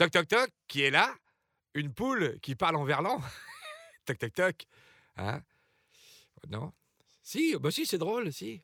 Toc toc toc, qui est là Une poule qui parle en verlan Toc toc toc. Hein Non Si, bah si, c'est drôle, si.